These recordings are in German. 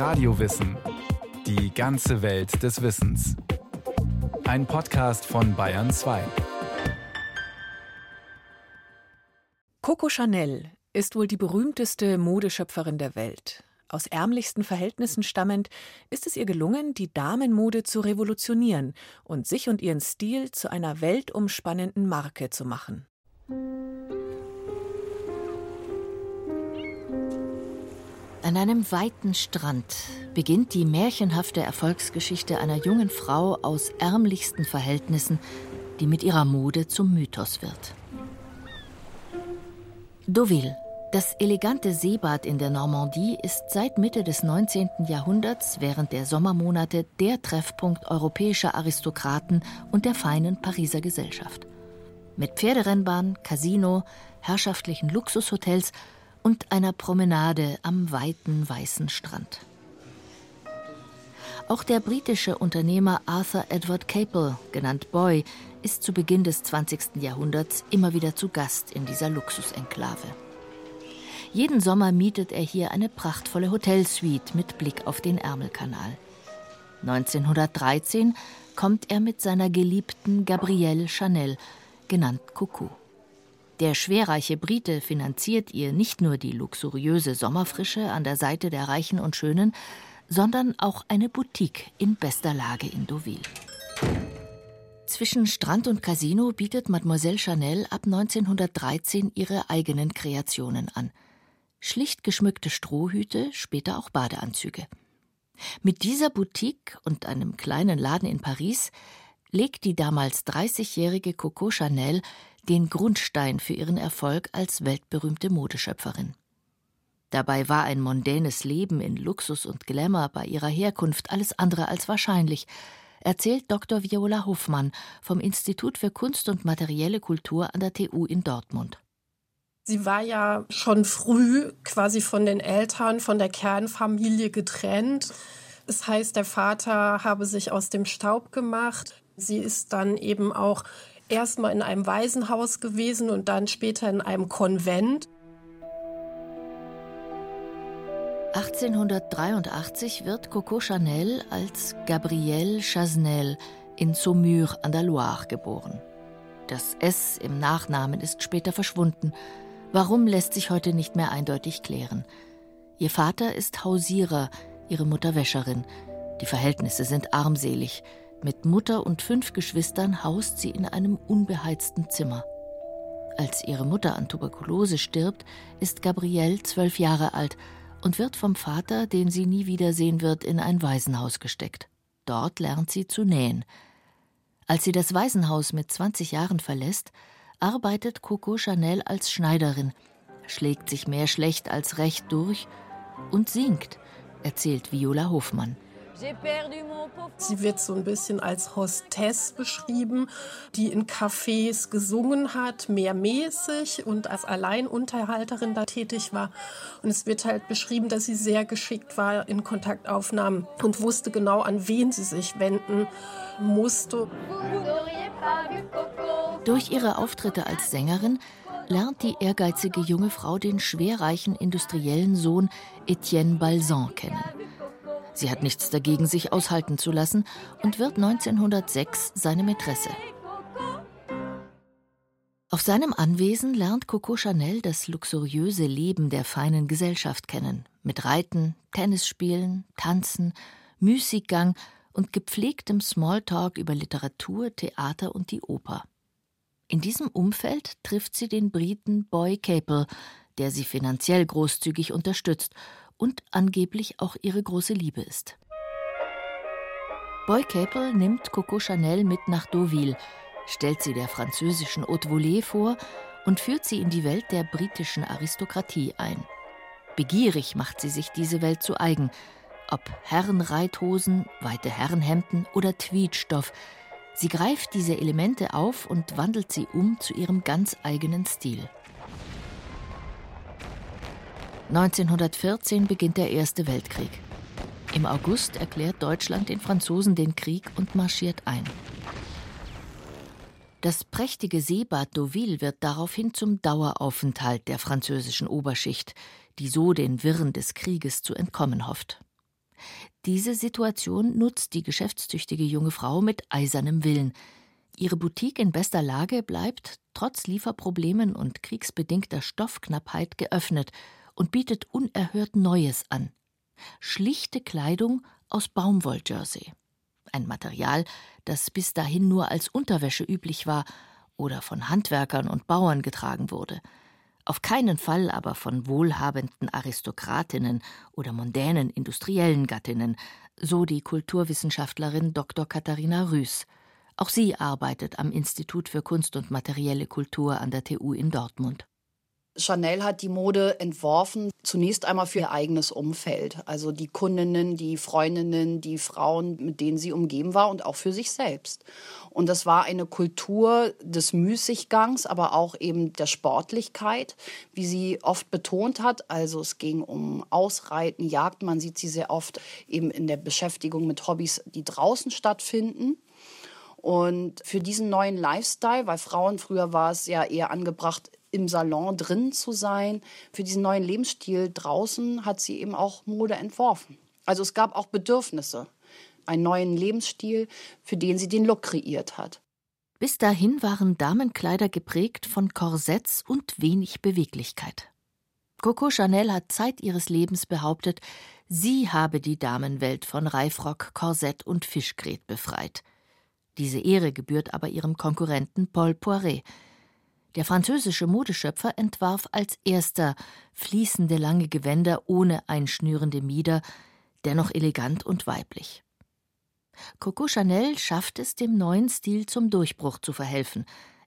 Radiowissen. Die ganze Welt des Wissens. Ein Podcast von Bayern 2. Coco Chanel ist wohl die berühmteste Modeschöpferin der Welt. Aus ärmlichsten Verhältnissen stammend ist es ihr gelungen, die Damenmode zu revolutionieren und sich und ihren Stil zu einer weltumspannenden Marke zu machen. An einem weiten Strand beginnt die märchenhafte Erfolgsgeschichte einer jungen Frau aus ärmlichsten Verhältnissen, die mit ihrer Mode zum Mythos wird. Deauville, das elegante Seebad in der Normandie, ist seit Mitte des 19. Jahrhunderts während der Sommermonate der Treffpunkt europäischer Aristokraten und der feinen Pariser Gesellschaft. Mit Pferderennbahn, Casino, herrschaftlichen Luxushotels und einer Promenade am weiten weißen Strand. Auch der britische Unternehmer Arthur Edward Capel, genannt Boy, ist zu Beginn des 20. Jahrhunderts immer wieder zu Gast in dieser Luxusenklave. Jeden Sommer mietet er hier eine prachtvolle Hotelsuite mit Blick auf den Ärmelkanal. 1913 kommt er mit seiner geliebten Gabrielle Chanel, genannt Coucou. Der schwerreiche Brite finanziert ihr nicht nur die luxuriöse Sommerfrische an der Seite der Reichen und Schönen, sondern auch eine Boutique in bester Lage in Deauville. Zwischen Strand und Casino bietet Mademoiselle Chanel ab 1913 ihre eigenen Kreationen an. Schlicht geschmückte Strohhüte, später auch Badeanzüge. Mit dieser Boutique und einem kleinen Laden in Paris legt die damals 30-jährige Coco Chanel den Grundstein für ihren Erfolg als weltberühmte Modeschöpferin. Dabei war ein mondänes Leben in Luxus und Glamour bei ihrer Herkunft alles andere als wahrscheinlich, erzählt Dr. Viola Hoffmann vom Institut für Kunst und materielle Kultur an der TU in Dortmund. Sie war ja schon früh quasi von den Eltern, von der Kernfamilie getrennt. Das heißt, der Vater habe sich aus dem Staub gemacht. Sie ist dann eben auch erstmal in einem Waisenhaus gewesen und dann später in einem Konvent. 1883 wird Coco Chanel als Gabrielle Chasnel in Saumur an der Loire geboren. Das S im Nachnamen ist später verschwunden. Warum lässt sich heute nicht mehr eindeutig klären. Ihr Vater ist Hausierer, ihre Mutter Wäscherin. Die Verhältnisse sind armselig. Mit Mutter und fünf Geschwistern haust sie in einem unbeheizten Zimmer. Als ihre Mutter an Tuberkulose stirbt, ist Gabrielle zwölf Jahre alt und wird vom Vater, den sie nie wiedersehen wird, in ein Waisenhaus gesteckt. Dort lernt sie zu nähen. Als sie das Waisenhaus mit 20 Jahren verlässt, arbeitet Coco Chanel als Schneiderin, schlägt sich mehr schlecht als recht durch und singt, erzählt Viola Hofmann. Sie wird so ein bisschen als Hostess beschrieben, die in Cafés gesungen hat, mehrmäßig und als Alleinunterhalterin da tätig war. Und es wird halt beschrieben, dass sie sehr geschickt war in Kontaktaufnahmen und wusste genau, an wen sie sich wenden musste. Durch ihre Auftritte als Sängerin lernt die ehrgeizige junge Frau den schwerreichen industriellen Sohn Etienne Balsan kennen. Sie hat nichts dagegen, sich aushalten zu lassen und wird 1906 seine Mätresse. Auf seinem Anwesen lernt Coco Chanel das luxuriöse Leben der feinen Gesellschaft kennen, mit Reiten, Tennisspielen, Tanzen, Müßiggang und gepflegtem Smalltalk über Literatur, Theater und die Oper. In diesem Umfeld trifft sie den Briten Boy Capel, der sie finanziell großzügig unterstützt und angeblich auch ihre große Liebe ist. Boy Capel nimmt Coco Chanel mit nach Deauville, stellt sie der französischen Haute Volée vor und führt sie in die Welt der britischen Aristokratie ein. Begierig macht sie sich diese Welt zu eigen, ob Herrenreithosen, weite Herrenhemden oder Tweedstoff. Sie greift diese Elemente auf und wandelt sie um zu ihrem ganz eigenen Stil. 1914 beginnt der Erste Weltkrieg. Im August erklärt Deutschland den Franzosen den Krieg und marschiert ein. Das prächtige Seebad Deauville wird daraufhin zum Daueraufenthalt der französischen Oberschicht, die so den Wirren des Krieges zu entkommen hofft. Diese Situation nutzt die geschäftstüchtige junge Frau mit eisernem Willen. Ihre Boutique in bester Lage bleibt, trotz Lieferproblemen und kriegsbedingter Stoffknappheit, geöffnet und bietet unerhört Neues an. Schlichte Kleidung aus Baumwolljersey. Ein Material, das bis dahin nur als Unterwäsche üblich war oder von Handwerkern und Bauern getragen wurde – auf keinen Fall aber von wohlhabenden Aristokratinnen oder mondänen industriellen Gattinnen, so die Kulturwissenschaftlerin Dr. Katharina Rüß. Auch sie arbeitet am Institut für Kunst und materielle Kultur an der TU in Dortmund. Chanel hat die Mode entworfen, zunächst einmal für ihr eigenes Umfeld. Also die Kundinnen, die Freundinnen, die Frauen, mit denen sie umgeben war und auch für sich selbst. Und das war eine Kultur des Müßiggangs, aber auch eben der Sportlichkeit, wie sie oft betont hat. Also es ging um Ausreiten, Jagd. Man sieht sie sehr oft eben in der Beschäftigung mit Hobbys, die draußen stattfinden. Und für diesen neuen Lifestyle, weil Frauen früher war es ja eher angebracht, im Salon drin zu sein. Für diesen neuen Lebensstil draußen hat sie eben auch Mode entworfen. Also es gab auch Bedürfnisse, einen neuen Lebensstil, für den sie den Look kreiert hat. Bis dahin waren Damenkleider geprägt von Korsetts und wenig Beweglichkeit. Coco Chanel hat Zeit ihres Lebens behauptet, sie habe die Damenwelt von Reifrock, Korsett und Fischgrät befreit. Diese Ehre gebührt aber ihrem Konkurrenten Paul Poiret, der französische Modeschöpfer entwarf als erster fließende lange Gewänder ohne einschnürende Mieder, dennoch elegant und weiblich. Coco Chanel schafft es, dem neuen Stil zum Durchbruch zu verhelfen,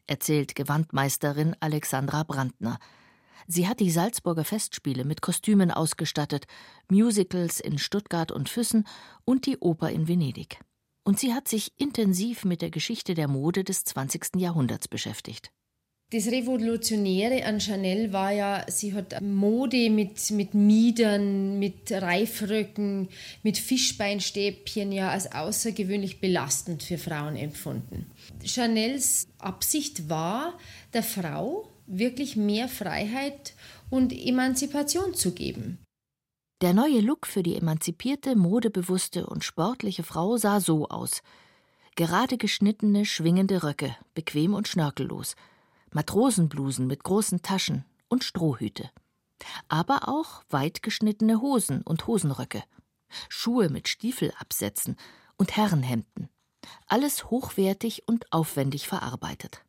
erzählt Gewandmeisterin Alexandra Brandner. Sie hat die Salzburger Festspiele mit Kostümen ausgestattet, Musicals in Stuttgart und Füssen und die Oper in Venedig. Und sie hat sich intensiv mit der Geschichte der Mode des 20. Jahrhunderts beschäftigt. Das Revolutionäre an Chanel war ja, sie hat Mode mit, mit Miedern, mit Reifröcken, mit Fischbeinstäbchen ja als außergewöhnlich belastend für Frauen empfunden. Chanels Absicht war, der Frau wirklich mehr Freiheit und Emanzipation zu geben. Der neue Look für die emanzipierte, modebewusste und sportliche Frau sah so aus. Gerade geschnittene, schwingende Röcke, bequem und schnörkellos – Matrosenblusen mit großen Taschen und Strohhüte. Aber auch weit geschnittene Hosen und Hosenröcke, Schuhe mit Stiefelabsätzen und Herrenhemden. Alles hochwertig und aufwendig verarbeitet.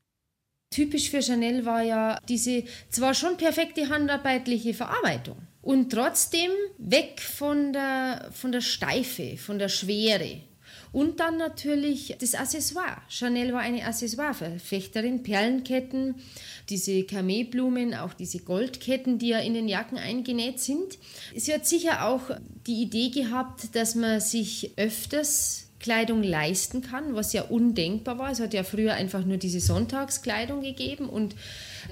Typisch für Chanel war ja diese zwar schon perfekte handarbeitliche Verarbeitung und trotzdem weg von der, von der Steife, von der Schwere, und dann natürlich das Accessoire. Chanel war eine Accessoire-Verfechterin, Perlenketten, diese Kamelblumen, auch diese Goldketten, die ja in den Jacken eingenäht sind. Sie hat sicher auch die Idee gehabt, dass man sich öfters Kleidung leisten kann, was ja undenkbar war. Es hat ja früher einfach nur diese Sonntagskleidung gegeben und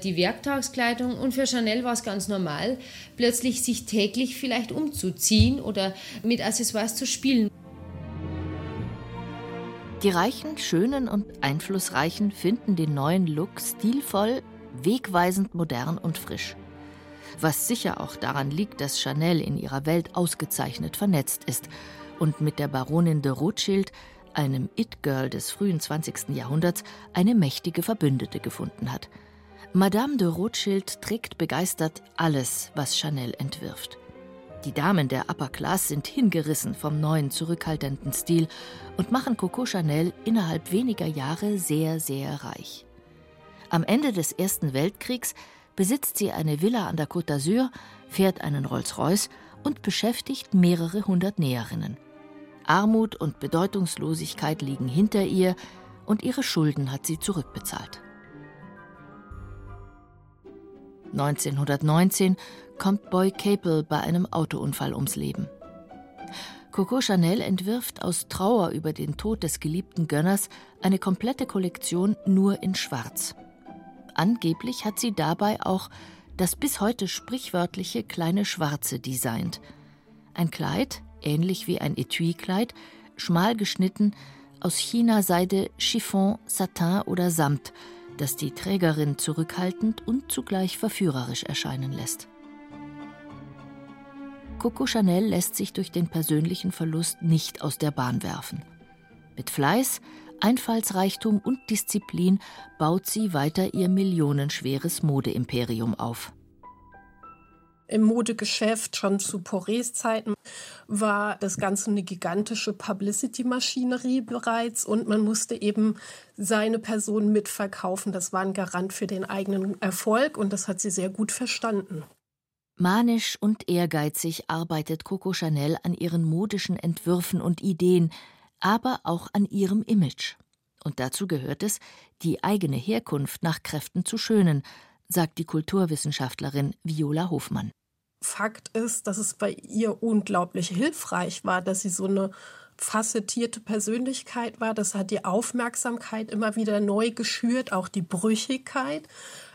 die Werktagskleidung. Und für Chanel war es ganz normal, plötzlich sich täglich vielleicht umzuziehen oder mit Accessoires zu spielen. Die Reichen, Schönen und Einflussreichen finden den neuen Look stilvoll, wegweisend modern und frisch. Was sicher auch daran liegt, dass Chanel in ihrer Welt ausgezeichnet vernetzt ist und mit der Baronin de Rothschild, einem It-Girl des frühen 20. Jahrhunderts, eine mächtige Verbündete gefunden hat. Madame de Rothschild trägt begeistert alles, was Chanel entwirft. Die Damen der Upper Class sind hingerissen vom neuen zurückhaltenden Stil und machen Coco Chanel innerhalb weniger Jahre sehr, sehr reich. Am Ende des Ersten Weltkriegs besitzt sie eine Villa an der Côte d'Azur, fährt einen Rolls-Royce und beschäftigt mehrere hundert Näherinnen. Armut und Bedeutungslosigkeit liegen hinter ihr und ihre Schulden hat sie zurückbezahlt. 1919 kommt Boy Capel bei einem Autounfall ums Leben. Coco Chanel entwirft aus Trauer über den Tod des geliebten Gönners eine komplette Kollektion nur in Schwarz. Angeblich hat sie dabei auch das bis heute sprichwörtliche kleine Schwarze designt. Ein Kleid, ähnlich wie ein Etui-Kleid, schmal geschnitten, aus China-Seide, Chiffon, Satin oder Samt, das die Trägerin zurückhaltend und zugleich verführerisch erscheinen lässt. Coco Chanel lässt sich durch den persönlichen Verlust nicht aus der Bahn werfen. Mit Fleiß, Einfallsreichtum und Disziplin baut sie weiter ihr millionenschweres Modeimperium auf. Im Modegeschäft schon zu Porés Zeiten war das Ganze eine gigantische Publicity-Maschinerie bereits und man musste eben seine Person mitverkaufen. Das war ein Garant für den eigenen Erfolg und das hat sie sehr gut verstanden. Manisch und ehrgeizig arbeitet Coco Chanel an ihren modischen Entwürfen und Ideen, aber auch an ihrem Image. Und dazu gehört es, die eigene Herkunft nach Kräften zu schönen, sagt die Kulturwissenschaftlerin Viola Hofmann. Fakt ist, dass es bei ihr unglaublich hilfreich war, dass sie so eine facettierte Persönlichkeit war. Das hat die Aufmerksamkeit immer wieder neu geschürt, auch die Brüchigkeit,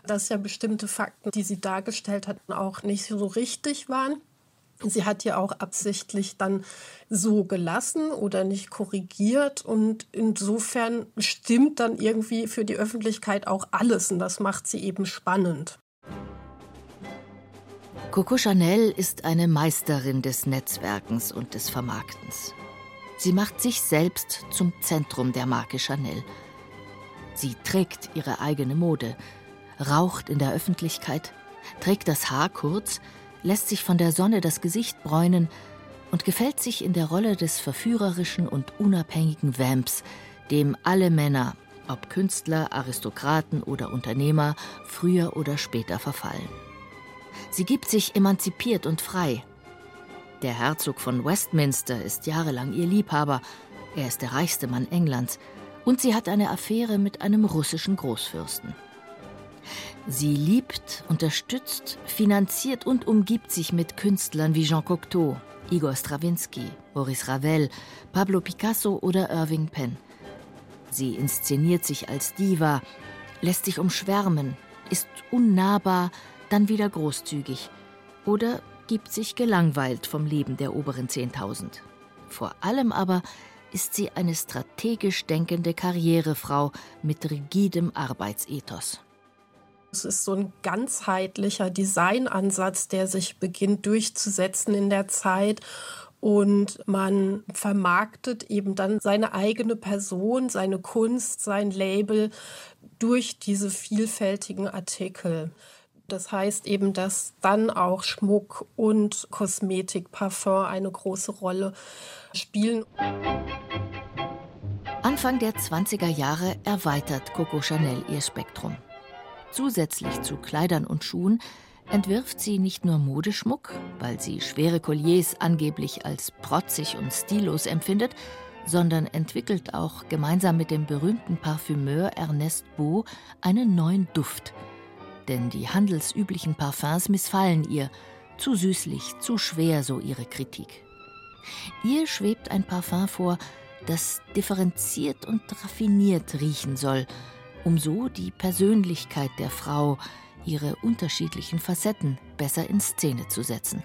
dass ja bestimmte Fakten, die sie dargestellt hat, auch nicht so richtig waren. Sie hat ja auch absichtlich dann so gelassen oder nicht korrigiert und insofern stimmt dann irgendwie für die Öffentlichkeit auch alles und das macht sie eben spannend. Coco Chanel ist eine Meisterin des Netzwerkens und des Vermarktens. Sie macht sich selbst zum Zentrum der Marke Chanel. Sie trägt ihre eigene Mode, raucht in der Öffentlichkeit, trägt das Haar kurz, lässt sich von der Sonne das Gesicht bräunen und gefällt sich in der Rolle des verführerischen und unabhängigen Vamps, dem alle Männer, ob Künstler, Aristokraten oder Unternehmer, früher oder später verfallen. Sie gibt sich emanzipiert und frei. Der Herzog von Westminster ist jahrelang ihr Liebhaber, er ist der reichste Mann Englands, und sie hat eine Affäre mit einem russischen Großfürsten. Sie liebt, unterstützt, finanziert und umgibt sich mit Künstlern wie Jean Cocteau, Igor Strawinski, Maurice Ravel, Pablo Picasso oder Irving Penn. Sie inszeniert sich als Diva, lässt sich umschwärmen, ist unnahbar, dann wieder großzügig oder gibt sich gelangweilt vom Leben der oberen 10.000. Vor allem aber ist sie eine strategisch denkende Karrierefrau mit rigidem Arbeitsethos. Es ist so ein ganzheitlicher Designansatz, der sich beginnt durchzusetzen in der Zeit. Und man vermarktet eben dann seine eigene Person, seine Kunst, sein Label durch diese vielfältigen Artikel. Das heißt eben, dass dann auch Schmuck und Kosmetik, Parfum eine große Rolle spielen. Anfang der 20er Jahre erweitert Coco Chanel ihr Spektrum. Zusätzlich zu Kleidern und Schuhen entwirft sie nicht nur Modeschmuck, weil sie schwere Colliers angeblich als protzig und stillos empfindet, sondern entwickelt auch gemeinsam mit dem berühmten Parfümeur Ernest Beau einen neuen Duft – denn die handelsüblichen Parfums missfallen ihr. Zu süßlich, zu schwer, so ihre Kritik. Ihr schwebt ein Parfum vor, das differenziert und raffiniert riechen soll, um so die Persönlichkeit der Frau, ihre unterschiedlichen Facetten besser in Szene zu setzen.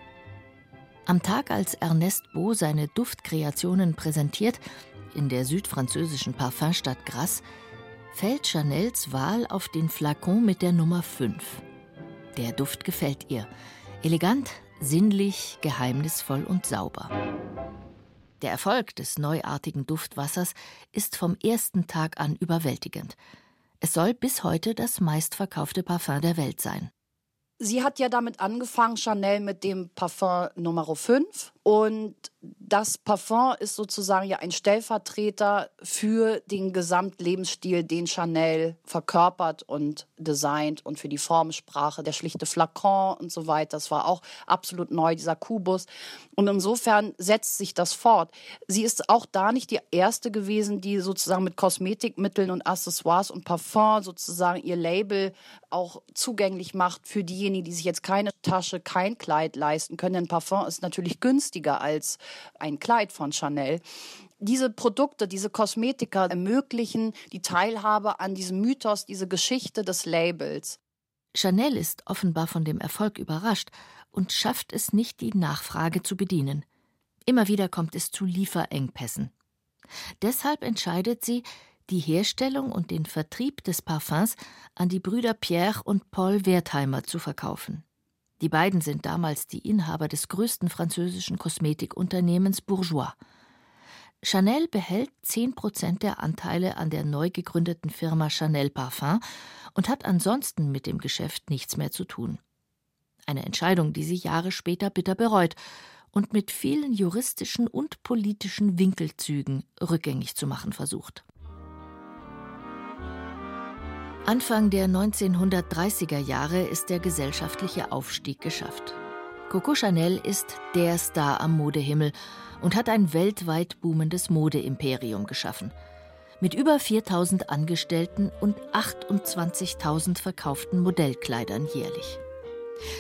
Am Tag, als Ernest Beau seine Duftkreationen präsentiert, in der südfranzösischen Parfumstadt Grasse, fällt Chanels Wahl auf den Flakon mit der Nummer 5. Der Duft gefällt ihr. Elegant, sinnlich, geheimnisvoll und sauber. Der Erfolg des neuartigen Duftwassers ist vom ersten Tag an überwältigend. Es soll bis heute das meistverkaufte Parfum der Welt sein. Sie hat ja damit angefangen, Chanel mit dem Parfum Nummer 5. Und das Parfum ist sozusagen ja ein Stellvertreter für den Gesamtlebensstil, den Chanel verkörpert und designt und für die Formsprache, der schlichte Flakon und so weiter. Das war auch absolut neu, dieser Kubus. Und insofern setzt sich das fort. Sie ist auch da nicht die erste gewesen, die sozusagen mit Kosmetikmitteln und Accessoires und Parfum sozusagen ihr Label auch zugänglich macht für diejenigen, die sich jetzt keine Tasche, kein Kleid leisten können. Denn Parfum ist natürlich günstiger als ein Kleid von Chanel. Diese Produkte, diese Kosmetika ermöglichen die Teilhabe an diesem Mythos, diese Geschichte des Labels. Chanel ist offenbar von dem Erfolg überrascht und schafft es nicht, die Nachfrage zu bedienen. Immer wieder kommt es zu Lieferengpässen. Deshalb entscheidet sie, die Herstellung und den Vertrieb des Parfums an die Brüder Pierre und Paul Wertheimer zu verkaufen. Die beiden sind damals die Inhaber des größten französischen Kosmetikunternehmens Bourgeois. Chanel behält 10 Prozent der Anteile an der neu gegründeten Firma Chanel Parfum und hat ansonsten mit dem Geschäft nichts mehr zu tun. Eine Entscheidung, die sie Jahre später bitter bereut und mit vielen juristischen und politischen Winkelzügen rückgängig zu machen versucht. Anfang der 1930er Jahre ist der gesellschaftliche Aufstieg geschafft. Coco Chanel ist der Star am Modehimmel und hat ein weltweit boomendes Modeimperium geschaffen. Mit über 4000 Angestellten und 28.000 verkauften Modellkleidern jährlich.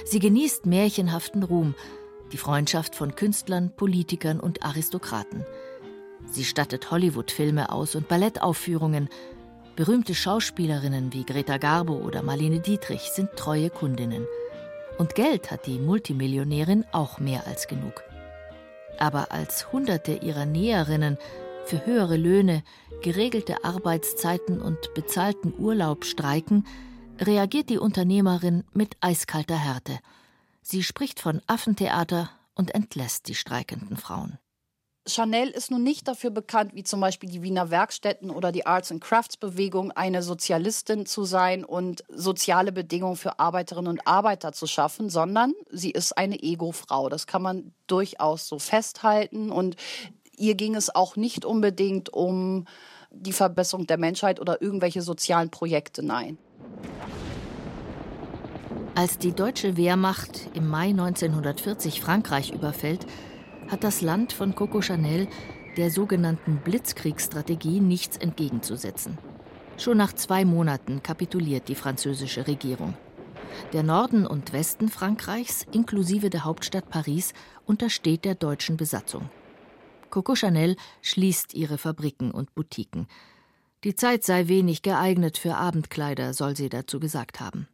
Sie genießt märchenhaften Ruhm, die Freundschaft von Künstlern, Politikern und Aristokraten. Sie stattet Hollywood-Filme aus und Ballettaufführungen, Berühmte Schauspielerinnen wie Greta Garbo oder Marlene Dietrich sind treue Kundinnen. Und Geld hat die Multimillionärin auch mehr als genug. Aber als Hunderte ihrer Näherinnen für höhere Löhne, geregelte Arbeitszeiten und bezahlten Urlaub streiken, reagiert die Unternehmerin mit eiskalter Härte. Sie spricht von Affentheater und entlässt die streikenden Frauen. Chanel ist nun nicht dafür bekannt, wie zum Beispiel die Wiener Werkstätten oder die Arts and Crafts Bewegung, eine Sozialistin zu sein und soziale Bedingungen für Arbeiterinnen und Arbeiter zu schaffen, sondern sie ist eine Ego-Frau. Das kann man durchaus so festhalten. Und ihr ging es auch nicht unbedingt um die Verbesserung der Menschheit oder irgendwelche sozialen Projekte. Nein. Als die deutsche Wehrmacht im Mai 1940 Frankreich überfällt, hat das Land von Coco Chanel der sogenannten Blitzkriegsstrategie nichts entgegenzusetzen. Schon nach zwei Monaten kapituliert die französische Regierung. Der Norden und Westen Frankreichs, inklusive der Hauptstadt Paris, untersteht der deutschen Besatzung. Coco Chanel schließt ihre Fabriken und Boutiquen. Die Zeit sei wenig geeignet für Abendkleider, soll sie dazu gesagt haben.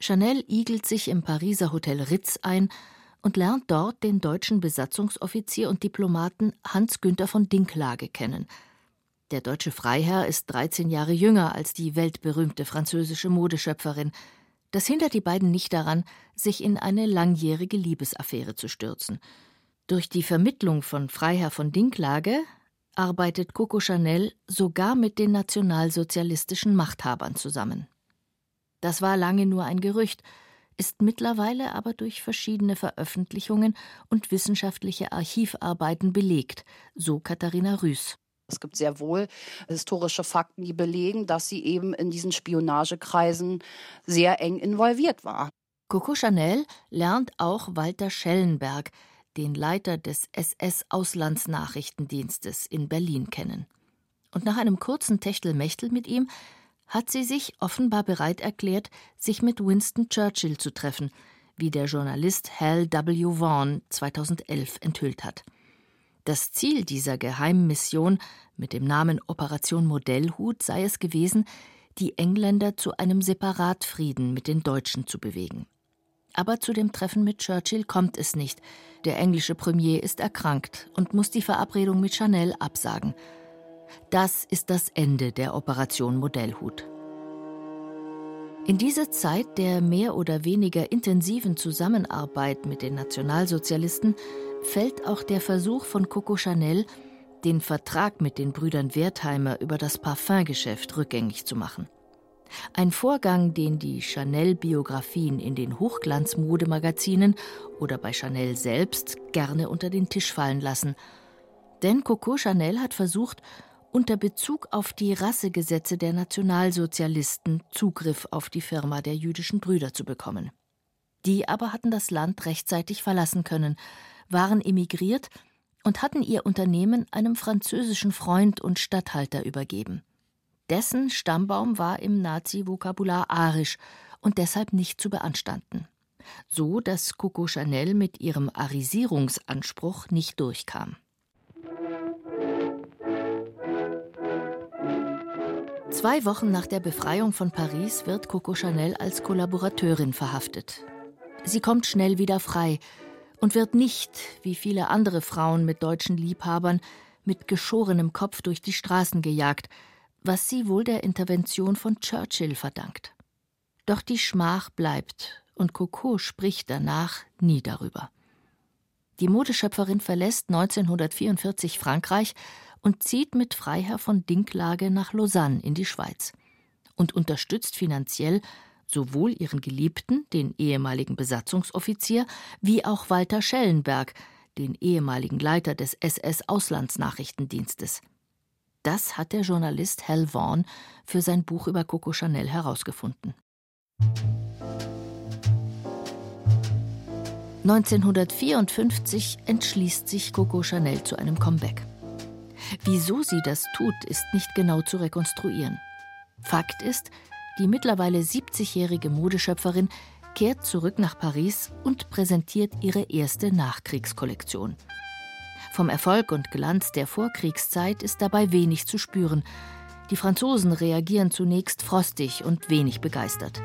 Chanel igelt sich im Pariser Hotel Ritz ein und lernt dort den deutschen Besatzungsoffizier und Diplomaten Hans Günther von Dinklage kennen. Der deutsche Freiherr ist 13 Jahre jünger als die weltberühmte französische Modeschöpferin. Das hindert die beiden nicht daran, sich in eine langjährige Liebesaffäre zu stürzen. Durch die Vermittlung von Freiherr von Dinklage arbeitet Coco Chanel sogar mit den nationalsozialistischen Machthabern zusammen. Das war lange nur ein Gerücht, ist mittlerweile aber durch verschiedene Veröffentlichungen und wissenschaftliche Archivarbeiten belegt, so Katharina Rüß. Es gibt sehr wohl historische Fakten, die belegen, dass sie eben in diesen Spionagekreisen sehr eng involviert war. Coco Chanel lernt auch Walter Schellenberg, den Leiter des SS-Auslandsnachrichtendienstes in Berlin, kennen. Und nach einem kurzen Techtelmechtel mit ihm hat sie sich offenbar bereit erklärt, sich mit Winston Churchill zu treffen, wie der Journalist Hal W. Vaughan 2011 enthüllt hat. Das Ziel dieser geheimen Mission mit dem Namen Operation Modellhut sei es gewesen, die Engländer zu einem Separatfrieden mit den Deutschen zu bewegen. Aber zu dem Treffen mit Churchill kommt es nicht. Der englische Premier ist erkrankt und muss die Verabredung mit Chanel absagen. Das ist das Ende der Operation Modellhut. In diese Zeit der mehr oder weniger intensiven Zusammenarbeit mit den Nationalsozialisten fällt auch der Versuch von Coco Chanel, den Vertrag mit den Brüdern Wertheimer über das Parfümgeschäft rückgängig zu machen. Ein Vorgang, den die Chanel-Biografien in den Hochglanzmodemagazinen oder bei Chanel selbst gerne unter den Tisch fallen lassen. Denn Coco Chanel hat versucht, unter Bezug auf die Rassegesetze der Nationalsozialisten Zugriff auf die Firma der jüdischen Brüder zu bekommen. Die aber hatten das Land rechtzeitig verlassen können, waren emigriert und hatten ihr Unternehmen einem französischen Freund und Statthalter übergeben. Dessen Stammbaum war im Nazi-Vokabular arisch und deshalb nicht zu beanstanden. So dass Coco Chanel mit ihrem Arisierungsanspruch nicht durchkam. Zwei Wochen nach der Befreiung von Paris wird Coco Chanel als Kollaborateurin verhaftet. Sie kommt schnell wieder frei und wird nicht, wie viele andere Frauen mit deutschen Liebhabern, mit geschorenem Kopf durch die Straßen gejagt, was sie wohl der Intervention von Churchill verdankt. Doch die Schmach bleibt und Coco spricht danach nie darüber. Die Modeschöpferin verlässt 1944 Frankreich und zieht mit Freiherr von Dinklage nach Lausanne in die Schweiz und unterstützt finanziell sowohl ihren Geliebten, den ehemaligen Besatzungsoffizier, wie auch Walter Schellenberg, den ehemaligen Leiter des SS-Auslandsnachrichtendienstes. Das hat der Journalist Hal Vaughan für sein Buch über Coco Chanel herausgefunden. 1954 entschließt sich Coco Chanel zu einem Comeback. Wieso sie das tut, ist nicht genau zu rekonstruieren. Fakt ist, die mittlerweile 70-jährige Modeschöpferin kehrt zurück nach Paris und präsentiert ihre erste Nachkriegskollektion. Vom Erfolg und Glanz der Vorkriegszeit ist dabei wenig zu spüren. Die Franzosen reagieren zunächst frostig und wenig begeistert.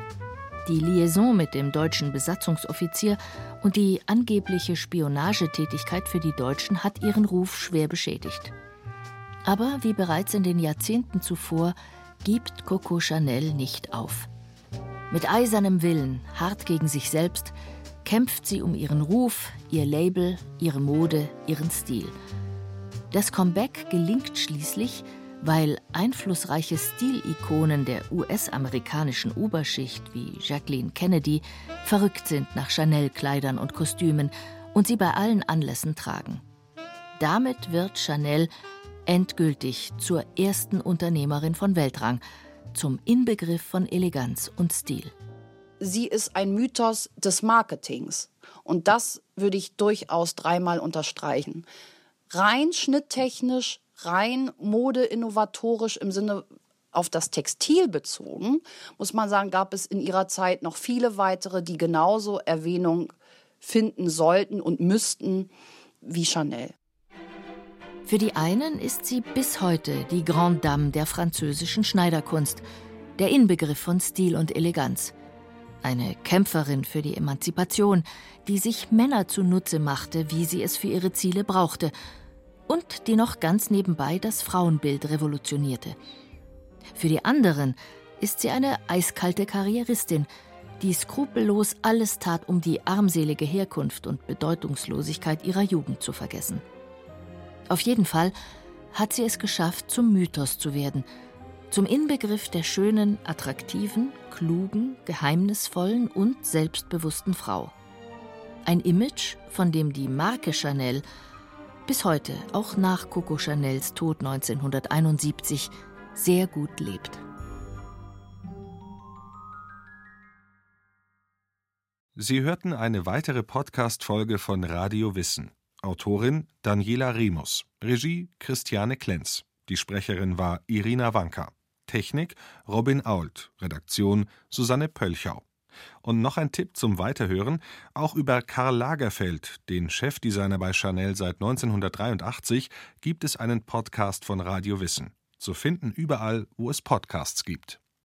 Die Liaison mit dem deutschen Besatzungsoffizier und die angebliche Spionagetätigkeit für die Deutschen hat ihren Ruf schwer beschädigt. Aber wie bereits in den Jahrzehnten zuvor gibt Coco Chanel nicht auf. Mit eisernem Willen, hart gegen sich selbst, kämpft sie um ihren Ruf, ihr Label, ihre Mode, ihren Stil. Das Comeback gelingt schließlich, weil einflussreiche Stilikonen der US-amerikanischen Oberschicht wie Jacqueline Kennedy verrückt sind nach Chanel-Kleidern und Kostümen und sie bei allen Anlässen tragen. Damit wird Chanel endgültig zur ersten Unternehmerin von Weltrang, zum Inbegriff von Eleganz und Stil. Sie ist ein Mythos des Marketings. Und das würde ich durchaus dreimal unterstreichen. Rein schnitttechnisch, rein modeinnovatorisch im Sinne auf das Textil bezogen, muss man sagen, gab es in ihrer Zeit noch viele weitere, die genauso Erwähnung finden sollten und müssten wie Chanel. Für die einen ist sie bis heute die Grande Dame der französischen Schneiderkunst, der Inbegriff von Stil und Eleganz. Eine Kämpferin für die Emanzipation, die sich Männer zunutze machte, wie sie es für ihre Ziele brauchte, und die noch ganz nebenbei das Frauenbild revolutionierte. Für die anderen ist sie eine eiskalte Karrieristin, die skrupellos alles tat, um die armselige Herkunft und Bedeutungslosigkeit ihrer Jugend zu vergessen. Auf jeden Fall hat sie es geschafft, zum Mythos zu werden, zum Inbegriff der schönen, attraktiven, klugen, geheimnisvollen und selbstbewussten Frau. Ein Image, von dem die Marke Chanel bis heute, auch nach Coco Chanels Tod 1971, sehr gut lebt. Sie hörten eine weitere Podcast-Folge von Radio Wissen. Autorin Daniela Rimus, Regie Christiane Klenz. Die Sprecherin war Irina Wanka. Technik Robin Ault, Redaktion Susanne Pölchau. Und noch ein Tipp zum Weiterhören: Auch über Karl Lagerfeld, den Chefdesigner bei Chanel seit 1983, gibt es einen Podcast von Radio Wissen. Zu finden überall, wo es Podcasts gibt.